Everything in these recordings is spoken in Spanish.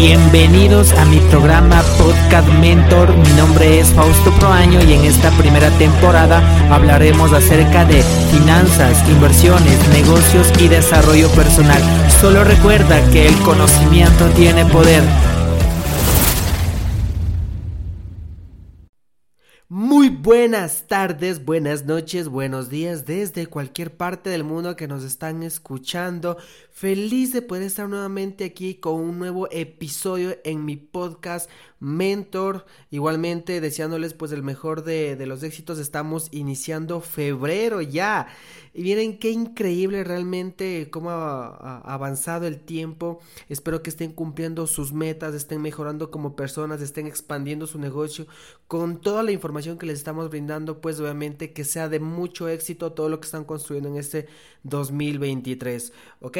Bienvenidos a mi programa Podcast Mentor. Mi nombre es Fausto Proaño y en esta primera temporada hablaremos acerca de finanzas, inversiones, negocios y desarrollo personal. Solo recuerda que el conocimiento tiene poder. Muy buenas tardes, buenas noches, buenos días desde cualquier parte del mundo que nos están escuchando. Feliz de poder estar nuevamente aquí con un nuevo episodio en mi podcast Mentor. Igualmente deseándoles pues el mejor de, los éxitos. Estamos iniciando febrero ya. Y miren qué increíble realmente cómo ha, avanzado el tiempo. Espero que estén cumpliendo sus metas, estén mejorando como personas, estén expandiendo su negocio con toda la información que les estamos brindando, pues obviamente que sea de mucho éxito todo lo que están construyendo en este 2023, ¿ok?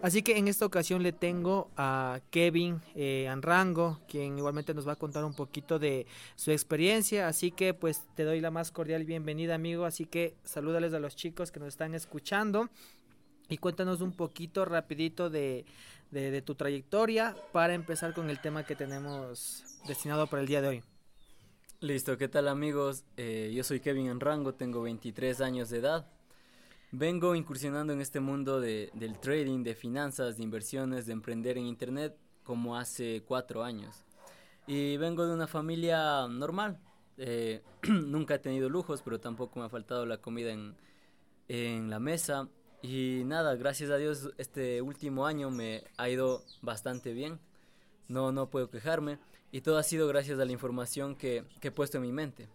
Así que en esta ocasión le tengo a Kevin eh, Anrango, quien igualmente nos va a contar un poquito de su experiencia. Así que pues te doy la más cordial bienvenida amigo. Así que salúdales a los chicos que nos están escuchando y cuéntanos un poquito rapidito de, de, tu trayectoria para empezar con el tema que tenemos destinado para el día de hoy. Listo, ¿qué tal amigos? Eh, yo soy Kevin Anrango, tengo 23 años de edad. Vengo incursionando en este mundo de, del trading, de finanzas, de inversiones, de emprender en Internet como hace cuatro años. Y vengo de una familia normal. Eh, nunca he tenido lujos, pero tampoco me ha faltado la comida en, en la mesa. Y nada, gracias a Dios este último año me ha ido bastante bien. No, no puedo quejarme. Y todo ha sido gracias a la información que, que he puesto en mi mente.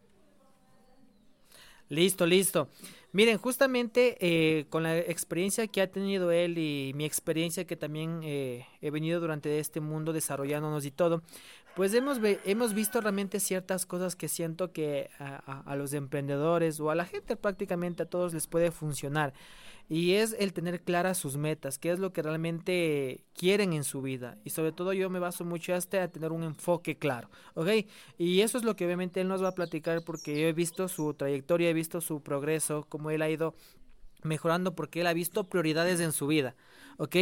Listo, listo. Miren, justamente eh, con la experiencia que ha tenido él y mi experiencia que también eh, he venido durante este mundo desarrollándonos y todo, pues hemos, hemos visto realmente ciertas cosas que siento que a, a los emprendedores o a la gente prácticamente a todos les puede funcionar y es el tener claras sus metas, qué es lo que realmente quieren en su vida y sobre todo yo me baso mucho este a tener un enfoque claro, ¿ok? Y eso es lo que obviamente él nos va a platicar porque yo he visto su trayectoria, he visto su progreso, cómo él ha ido mejorando porque él ha visto prioridades en su vida, ¿ok?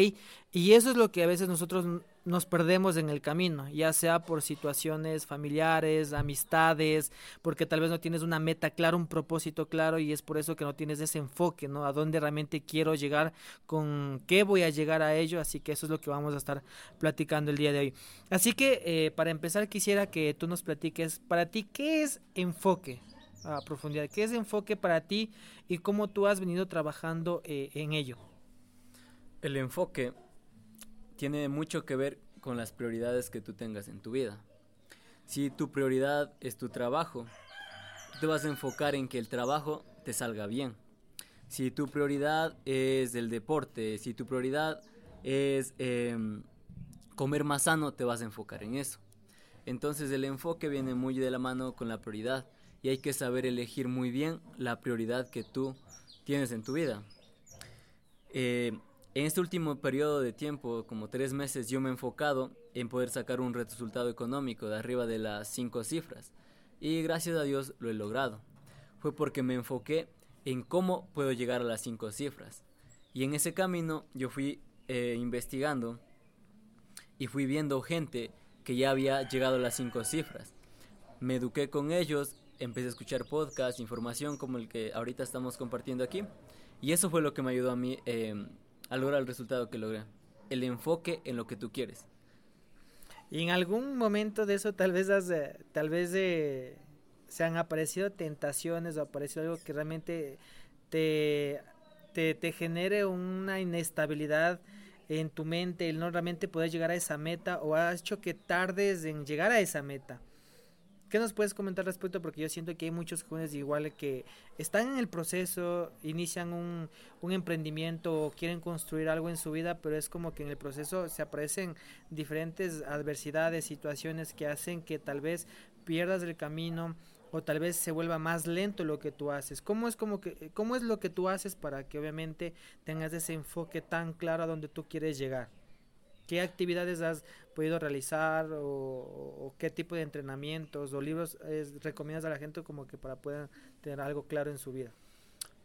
Y eso es lo que a veces nosotros nos perdemos en el camino, ya sea por situaciones familiares, amistades, porque tal vez no tienes una meta clara, un propósito claro y es por eso que no tienes ese enfoque, ¿no? A dónde realmente quiero llegar, con qué voy a llegar a ello, así que eso es lo que vamos a estar platicando el día de hoy. Así que eh, para empezar quisiera que tú nos platiques, para ti, ¿qué es enfoque? A profundidad, ¿qué es enfoque para ti y cómo tú has venido trabajando eh, en ello? El enfoque tiene mucho que ver con las prioridades que tú tengas en tu vida. Si tu prioridad es tu trabajo, te vas a enfocar en que el trabajo te salga bien. Si tu prioridad es el deporte, si tu prioridad es em, comer más sano, te vas a enfocar en eso. Entonces el enfoque viene muy de la mano con la prioridad y hay que saber elegir muy bien la prioridad que tú tienes en tu vida. Eh, en este último periodo de tiempo, como tres meses, yo me he enfocado en poder sacar un resultado económico de arriba de las cinco cifras. Y gracias a Dios lo he logrado. Fue porque me enfoqué en cómo puedo llegar a las cinco cifras. Y en ese camino yo fui eh, investigando y fui viendo gente que ya había llegado a las cinco cifras. Me eduqué con ellos, empecé a escuchar podcasts, información como el que ahorita estamos compartiendo aquí. Y eso fue lo que me ayudó a mí eh, a lograr el resultado que logré. El enfoque en lo que tú quieres. Y en algún momento de eso tal vez tal vez se han aparecido tentaciones o aparecido algo que realmente te, te, te genere una inestabilidad en tu mente, el no realmente poder llegar a esa meta o ha hecho que tardes en llegar a esa meta. ¿Qué nos puedes comentar respecto? Porque yo siento que hay muchos jóvenes igual que están en el proceso, inician un, un emprendimiento o quieren construir algo en su vida, pero es como que en el proceso se aparecen diferentes adversidades, situaciones que hacen que tal vez pierdas el camino o tal vez se vuelva más lento lo que tú haces. ¿Cómo es, como que, cómo es lo que tú haces para que obviamente tengas ese enfoque tan claro a donde tú quieres llegar? ¿Qué actividades has podido realizar o, qué tipo de entrenamientos o libros recomiendas a la gente como que para puedan tener algo claro en su vida?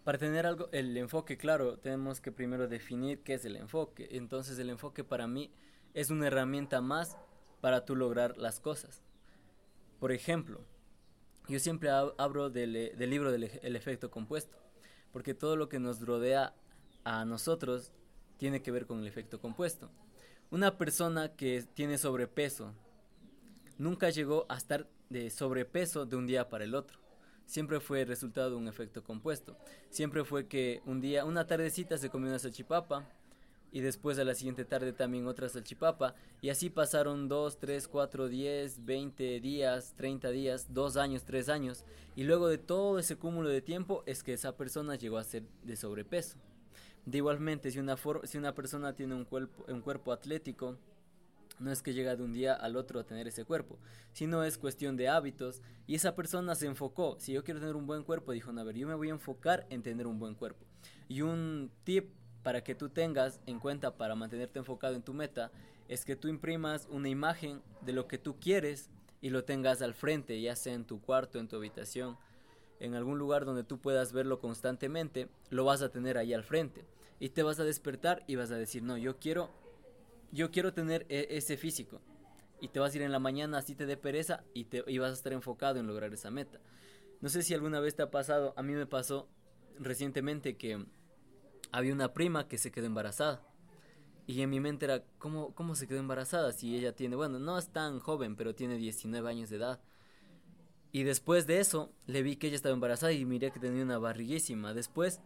Para tener algo, el enfoque claro, tenemos que primero definir qué es el enfoque. Entonces el enfoque para mí es una herramienta más para tú lograr las cosas. Por ejemplo, yo siempre hablo del, libro del el efecto compuesto, porque todo lo que nos rodea a nosotros tiene que ver con el efecto compuesto. Una persona que tiene sobrepeso nunca llegó a estar de sobrepeso de un día para el otro. Siempre fue resultado de un efecto compuesto. Siempre fue que un día, una tardecita se comió una salchipapa, y después a la siguiente tarde también otra salchipapa y así pasaron 2, 3, 4, 10, 20 días, 30 días, 2 años, 3 años y luego de todo ese cúmulo de tiempo es que esa persona llegó a ser de sobrepeso. De igualmente, si una, si una persona tiene un cuerpo, un cuerpo atlético, no es que llega de un día al otro a tener ese cuerpo, sino es cuestión de hábitos y esa persona se enfocó, si yo quiero tener un buen cuerpo, dijo, a ver, yo me voy a enfocar en tener un buen cuerpo. Y un tip para que tú tengas en cuenta para mantenerte enfocado en tu meta es que tú imprimas una imagen de lo que tú quieres y lo tengas al frente, ya sea en tu cuarto, en tu habitación, en algún lugar donde tú puedas verlo constantemente, lo vas a tener ahí al frente y te vas a despertar y vas a decir, "No, yo quiero yo quiero tener e-, ese físico." Y te vas a ir en la mañana así te dé pereza y te y vas a estar enfocado en lograr esa meta. No sé si alguna vez te ha pasado, a mí me pasó recientemente que había una prima que se quedó embarazada. Y en mi mente era, ¿cómo, ¿cómo se quedó embarazada? Si ella tiene, bueno, no es tan joven, pero tiene 19 años de edad. Y después de eso, le vi que ella estaba embarazada y miré que tenía una barriguísima. Después,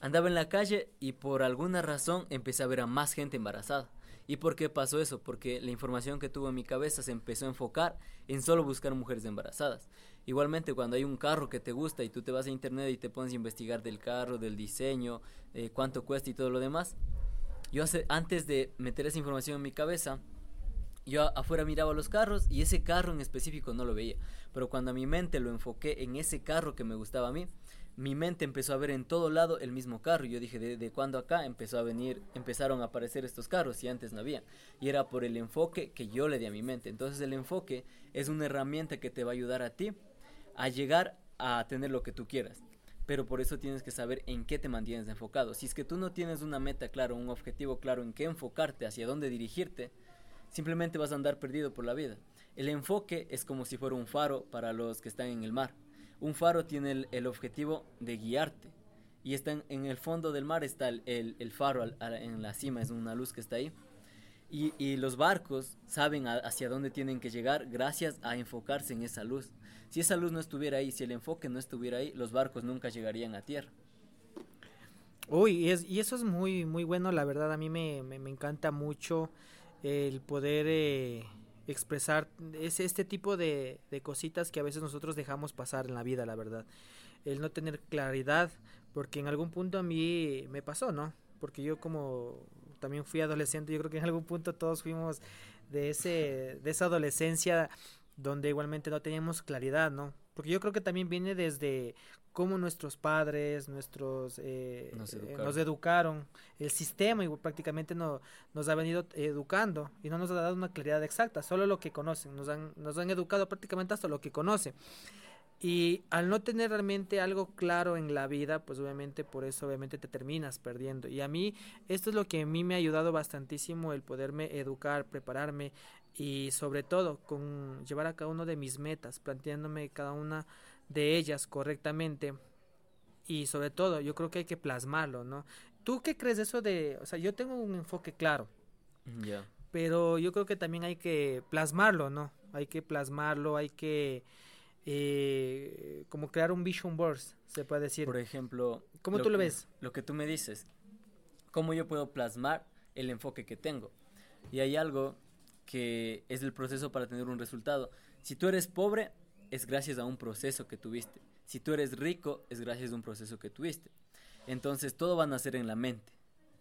andaba en la calle y por alguna razón empecé a ver a más gente embarazada. ¿Y por qué pasó eso? Porque la información que tuvo en mi cabeza se empezó a enfocar en solo buscar mujeres embarazadas. Igualmente, cuando hay un carro que te gusta y tú te vas a internet y te pones a investigar del carro, del diseño, eh, cuánto cuesta y todo lo demás, yo hace, antes de meter esa información en mi cabeza, yo afuera miraba los carros y ese carro en específico no lo veía. Pero cuando a mi mente lo enfoqué en ese carro que me gustaba a mí, mi mente empezó a ver en todo lado el mismo carro. Yo dije, ¿de, de cuándo acá empezó a venir, empezaron a aparecer estos carros y antes no había? Y era por el enfoque que yo le di a mi mente. Entonces el enfoque es una herramienta que te va a ayudar a ti a llegar a tener lo que tú quieras. Pero por eso tienes que saber en qué te mantienes enfocado. Si es que tú no tienes una meta clara, un objetivo claro en qué enfocarte, hacia dónde dirigirte, simplemente vas a andar perdido por la vida. El enfoque es como si fuera un faro para los que están en el mar. Un faro tiene el, objetivo de guiarte. Y está en, el fondo del mar está el, faro en la cima, es una luz que está ahí. Y, los barcos saben hacia dónde tienen que llegar gracias a enfocarse en esa luz. Si esa luz no estuviera ahí, si el enfoque no estuviera ahí, los barcos nunca llegarían a tierra. Uy, y, y eso es muy, muy bueno, la verdad, a mí me, me, encanta mucho el poder eh, expresar ese, este tipo de, de cositas que a veces nosotros dejamos pasar en la vida, la verdad. El no tener claridad, porque en algún punto a mí me pasó, ¿no? Porque yo como también fui adolescente, yo creo que en algún punto todos fuimos de ese de esa adolescencia donde igualmente no teníamos claridad, ¿no? Porque yo creo que también viene desde cómo nuestros padres, nuestros eh, nos, educaron. el sistema y prácticamente no, nos ha venido educando y no nos ha dado una claridad exacta, solo lo que conocen, nos han, nos han educado prácticamente hasta lo que conocen. Y al no tener realmente algo claro en la vida, pues obviamente por eso obviamente te terminas perdiendo. Y a mí esto es lo que a mí me ha ayudado bastantísimo el poderme educar, prepararme y sobre todo con llevar a cada uno de mis metas, planteándome cada una de ellas correctamente. Y sobre todo, yo creo que hay que plasmarlo, ¿no? ¿Tú qué crees de eso de, o sea, yo tengo un enfoque claro. Ya. Pero yo creo que también hay que plasmarlo, ¿no? Hay que plasmarlo, hay que eh, como crear un vision board, se puede decir. Por ejemplo, ¿cómo tú lo ves? Lo que tú me dices, ¿cómo yo puedo plasmar el enfoque que tengo? Y hay algo que es el proceso para tener un resultado. Si tú eres pobre, es gracias a un proceso que tuviste. Si tú eres rico, es gracias a un proceso que tuviste. Entonces todo va a nacer en la mente.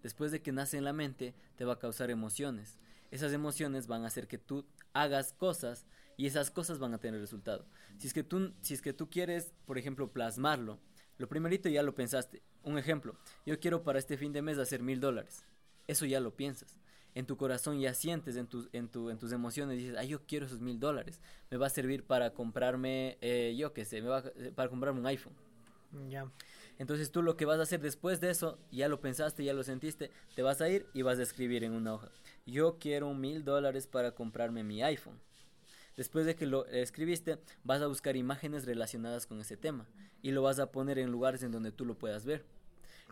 Después de que nace en la mente, te va a causar emociones. Esas emociones van a hacer que tú hagas cosas y esas cosas van a tener resultado. Si es que tú, si es que tú quieres, por ejemplo, plasmarlo, lo primerito ya lo pensaste. Un ejemplo, yo quiero para este fin de mes hacer mil dólares. Eso ya lo piensas. En tu corazón ya sientes, en, tus en, tu, en tus emociones, dices, ay, yo quiero esos mil dólares. Me va a servir para comprarme, eh, yo qué sé, me va, para comprarme un iPhone. Ya. Entonces tú lo que vas a hacer después de eso, ya lo pensaste, ya lo sentiste, te vas a ir y vas a escribir en una hoja. Yo quiero mil dólares para comprarme mi iPhone. Después de que lo escribiste, vas a buscar imágenes relacionadas con ese tema y lo vas a poner en lugares en donde tú lo puedas ver.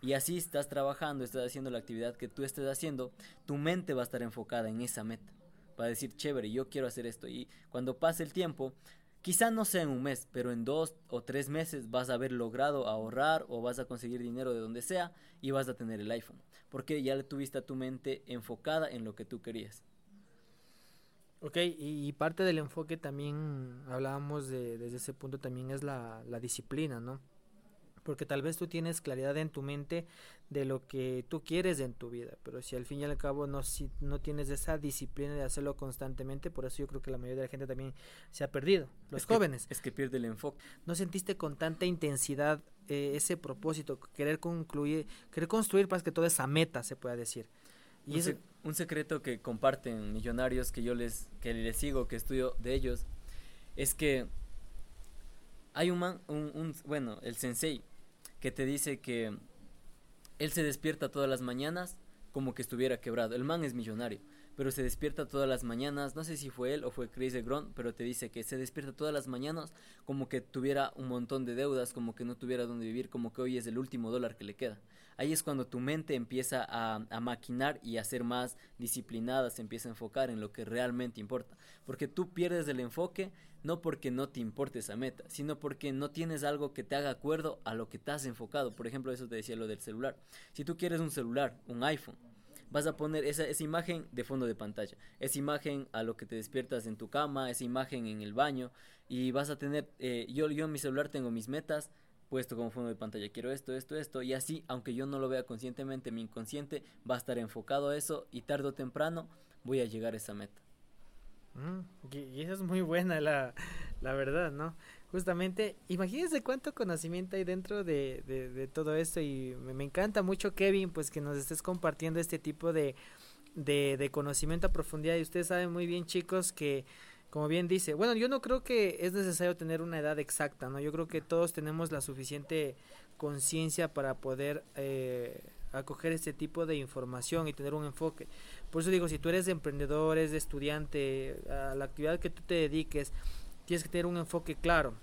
Y así estás trabajando, estás haciendo la actividad que tú estés haciendo, tu mente va a estar enfocada en esa meta. Va a decir, chévere, yo quiero hacer esto. Y cuando pase el tiempo, Quizá no sea en un mes, pero en dos o tres meses vas a haber logrado ahorrar o vas a conseguir dinero de donde sea y vas a tener el iPhone. Porque ya le tuviste a tu mente enfocada en lo que tú querías. Ok, y parte del enfoque también hablábamos de, desde ese punto también es la, la disciplina, ¿no? Porque tal vez tú tienes claridad en tu mente de lo que tú quieres en tu vida, pero si al fin y al cabo no, si no tienes esa disciplina de hacerlo constantemente, por eso yo creo que la mayoría de la gente también se ha perdido, los jóvenes. es que pierde el enfoque. ¿No sentiste con tanta intensidad eh, ese propósito, querer concluir, querer construir más que toda esa meta, se pueda decir? Y un, un secreto que comparten millonarios que yo les, que les sigo, que estudio de ellos, es que hay un man, un, un, bueno, el sensei, que te dice que él se despierta todas las mañanas como que estuviera quebrado. El man es millonario, pero se despierta todas las mañanas, no sé si fue él o fue Chris Gron, pero te dice que se despierta todas las mañanas como que tuviera un montón de deudas, como que no tuviera dónde vivir, como que hoy es el último dólar que le queda. Ahí es cuando tu mente empieza a, a maquinar y a ser más disciplinada, se empieza a enfocar en lo que realmente importa. Porque tú pierdes el enfoque no porque no te importe esa meta, sino porque no tienes algo que te haga acuerdo a lo que te has enfocado. Por ejemplo, eso te decía lo del celular. Si tú quieres un celular, un iPhone, vas a poner esa, esa imagen de fondo de pantalla, esa imagen a lo que te despiertas en tu cama, esa imagen en el baño, y vas a tener, eh, yo, en mi celular tengo mis metas, puesto como fondo de pantalla, quiero esto, esto, esto, y así, aunque yo no lo vea conscientemente, mi inconsciente va a estar enfocado a eso y tarde o temprano voy a llegar a esa meta. Mm, y, eso es muy buena la, la verdad, ¿no? Justamente, imagínense cuánto conocimiento hay dentro de, de, todo esto y me, encanta mucho, Kevin, pues que nos estés compartiendo este tipo de, de, de conocimiento a profundidad y ustedes saben muy bien, chicos, que como bien dice, bueno, yo no creo que es necesario tener una edad exacta, ¿no? Yo creo que todos tenemos la suficiente conciencia para poder eh, acoger este tipo de información y tener un enfoque. Por eso digo, si tú eres emprendedor, eres estudiante, a la actividad que tú te dediques, tienes que tener un enfoque claro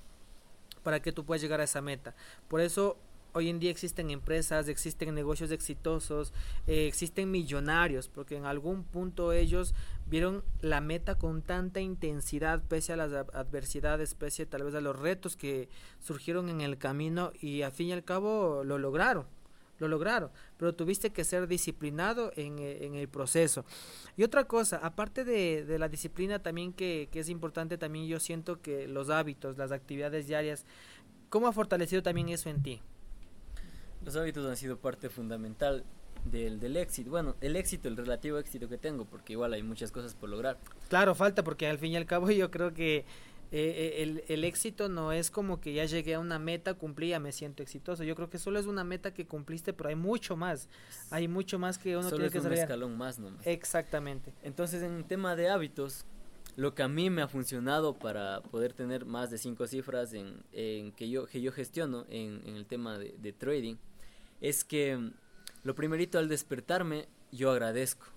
para que tú puedas llegar a esa meta. Por eso hoy en día existen empresas, existen negocios exitosos, eh, existen millonarios, porque en algún punto ellos vieron la meta con tanta intensidad, pese a las adversidades, pese tal vez a los retos que surgieron en el camino y al fin y al cabo lo lograron lo lograron, pero tuviste que ser disciplinado en, eh, en el proceso. Y otra cosa, aparte de, de la disciplina también que, que, es importante, también yo siento que los hábitos, las actividades diarias, ¿cómo ha fortalecido también eso en ti? Los hábitos han sido parte fundamental del, del éxito. Bueno, el éxito, el relativo éxito que tengo, porque igual hay muchas cosas por lograr. Claro, falta, porque al fin y al cabo yo creo que eh, eh, el, el, éxito no es como que ya llegué a una meta, cumplí, ya me siento exitoso. Yo creo que solo es una meta que cumpliste, pero hay mucho más. Hay mucho más que uno tiene que saber. un escalón más nomás. Exactamente. Entonces, en tema de hábitos, lo que a mí me ha funcionado para poder tener más de cinco cifras en, en que, yo, que yo gestiono en, en el tema de, de trading, es que mm, lo primerito al despertarme, yo agradezco.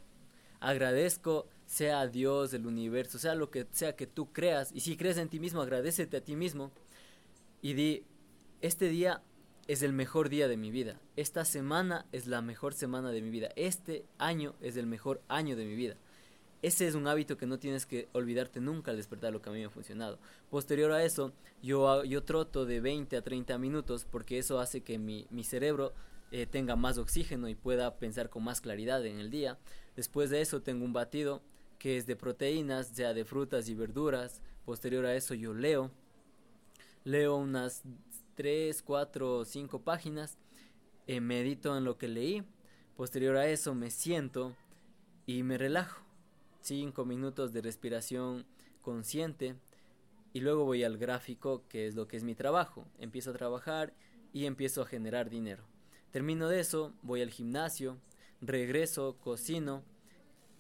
Agradezco sea Dios, el universo, sea lo que sea que tú creas. Y si crees en ti mismo, agradecete a ti mismo. Y di, este día es el mejor día de mi vida. Esta semana es la mejor semana de mi vida. Este año es el mejor año de mi vida. Ese es un hábito que no tienes que olvidarte nunca al despertar lo que a mí me ha funcionado. Posterior a eso, yo, yo troto de 20 a 30 minutos porque eso hace que mi, mi cerebro eh, tenga más oxígeno y pueda pensar con más claridad en el día. Después de eso tengo un batido que es de proteínas, ya de frutas y verduras. Posterior a eso yo leo. Leo unas 3, 4, 5 páginas. Eh, medito en lo que leí. Posterior a eso me siento y me relajo. 5 minutos de respiración consciente. Y luego voy al gráfico, que es lo que es mi trabajo. Empiezo a trabajar y empiezo a generar dinero. Termino de eso, voy al gimnasio, regreso, cocino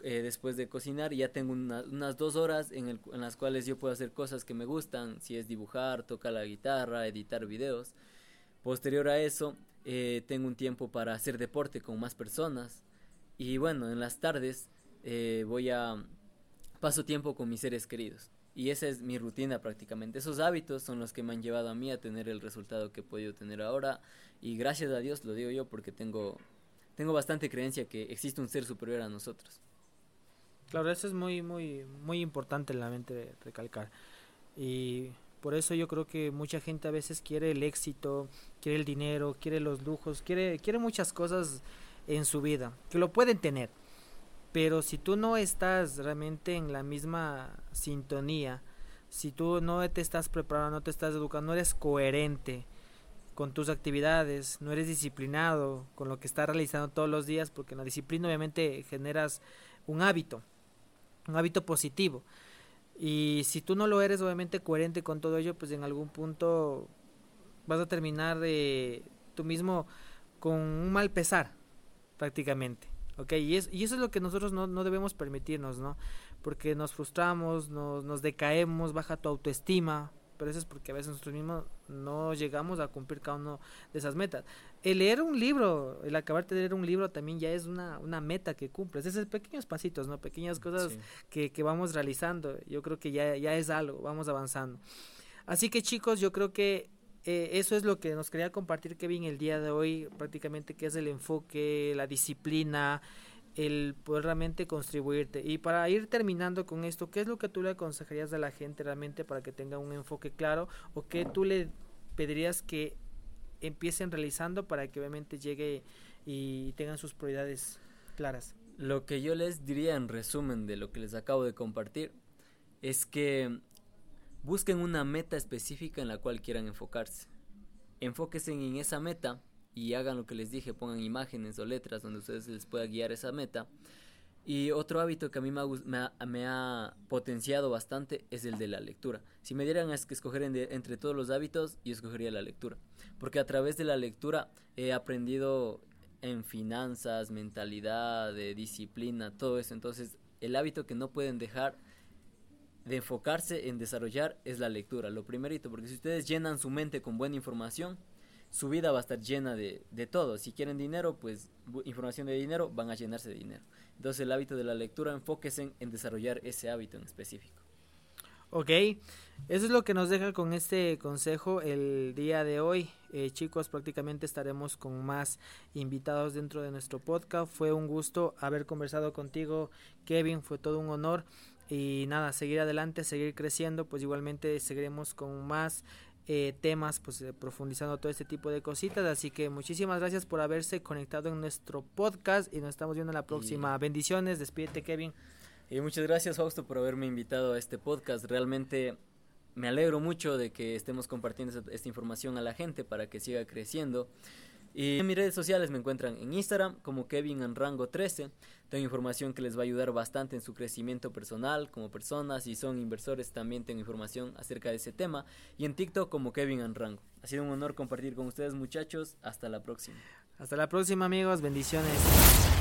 eh, después de cocinar ya tengo unas dos horas en, las cuales yo puedo hacer cosas que me gustan, si es dibujar, tocar la guitarra, editar videos. Posterior a eso, eh, tengo un tiempo para hacer deporte con más personas y bueno, en las tardes eh, voy a paso tiempo con mis seres queridos. Y esa es mi rutina prácticamente. Esos hábitos son los que me han llevado a mí a tener el resultado que he podido tener ahora. Y gracias a Dios lo digo yo porque tengo, tengo bastante creencia que existe un ser superior a nosotros. Claro, eso es muy, muy, muy importante en la mente recalcar. Y por eso yo creo que mucha gente a veces quiere el éxito, quiere el dinero, quiere los lujos, quiere, quiere muchas cosas en su vida, que lo pueden tener. Pero si tú no estás realmente en la misma sintonía, si tú no te estás preparando, no te estás educando, no eres coherente con tus actividades, no eres disciplinado con lo que estás realizando todos los días, porque en la disciplina obviamente generas un hábito, un hábito positivo. Y si tú no lo eres obviamente coherente con todo ello, pues en algún punto vas a terminar de tú mismo con un mal pesar, prácticamente. ¿ok? Y, es, y eso es lo que nosotros no, no debemos permitirnos, ¿no? Porque nos frustramos, nos, nos decaemos, baja tu autoestima, pero eso es porque a veces nosotros mismos no llegamos a cumplir cada uno de esas metas. El leer un libro, el acabar de leer un libro también ya es una, una meta que cumples. Esos pequeños pasitos, ¿no? Pequeñas cosas que, que, vamos realizando. Yo creo que ya, ya es algo, vamos avanzando. Así que chicos, yo creo que eh, eso es lo que nos quería compartir Kevin el día de hoy, prácticamente que es el enfoque, la disciplina, el poder realmente contribuirte. Y para ir terminando con esto, ¿qué es lo que tú le aconsejarías a la gente realmente para que tenga un enfoque claro o qué tú le pedirías que empiecen realizando para que obviamente llegue y tengan sus prioridades claras? Lo que yo les diría en resumen de lo que les acabo de compartir es que Busquen una meta específica en la cual quieran enfocarse. Enfóquense en esa meta y hagan lo que les dije, pongan imágenes o letras donde ustedes les pueda guiar esa meta. Y otro hábito que a mí me ha, potenciado bastante es el de la lectura. Si me dieran a escoger entre todos los hábitos, yo escogería la lectura. Porque a través de la lectura he aprendido en finanzas, mentalidad, de disciplina, todo eso. Entonces, el hábito que no pueden dejar de enfocarse en desarrollar es la lectura, lo primerito, porque si ustedes llenan su mente con buena información, su vida va a estar llena de, de todo. Si quieren dinero, pues información de dinero, van a llenarse de dinero. Entonces el hábito de la lectura, enfóquense en desarrollar ese hábito en específico. Ok, eso es lo que nos deja con este consejo el día de hoy. Eh, chicos, prácticamente estaremos con más invitados dentro de nuestro podcast. Fue un gusto haber conversado contigo, Kevin, fue todo un honor y nada, seguir adelante, seguir creciendo, pues igualmente seguiremos con más eh, temas, pues eh, profundizando todo este tipo de cositas. Así que muchísimas gracias por haberse conectado en nuestro podcast y nos estamos viendo en la próxima. Bendiciones, despídete Kevin. Y muchas gracias Fausto por haberme invitado a este podcast. Realmente me alegro mucho de que estemos compartiendo esta información a la gente para que siga creciendo. Y en mis redes sociales me encuentran en Instagram como Kevin Anrango 13. Tengo información que les va a ayudar bastante en su crecimiento personal como personas. Si son inversores también tengo información acerca de ese tema. Y en TikTok como Kevin Anrango. Ha sido un honor compartir con ustedes muchachos. Hasta la próxima. Hasta la próxima amigos. Bendiciones.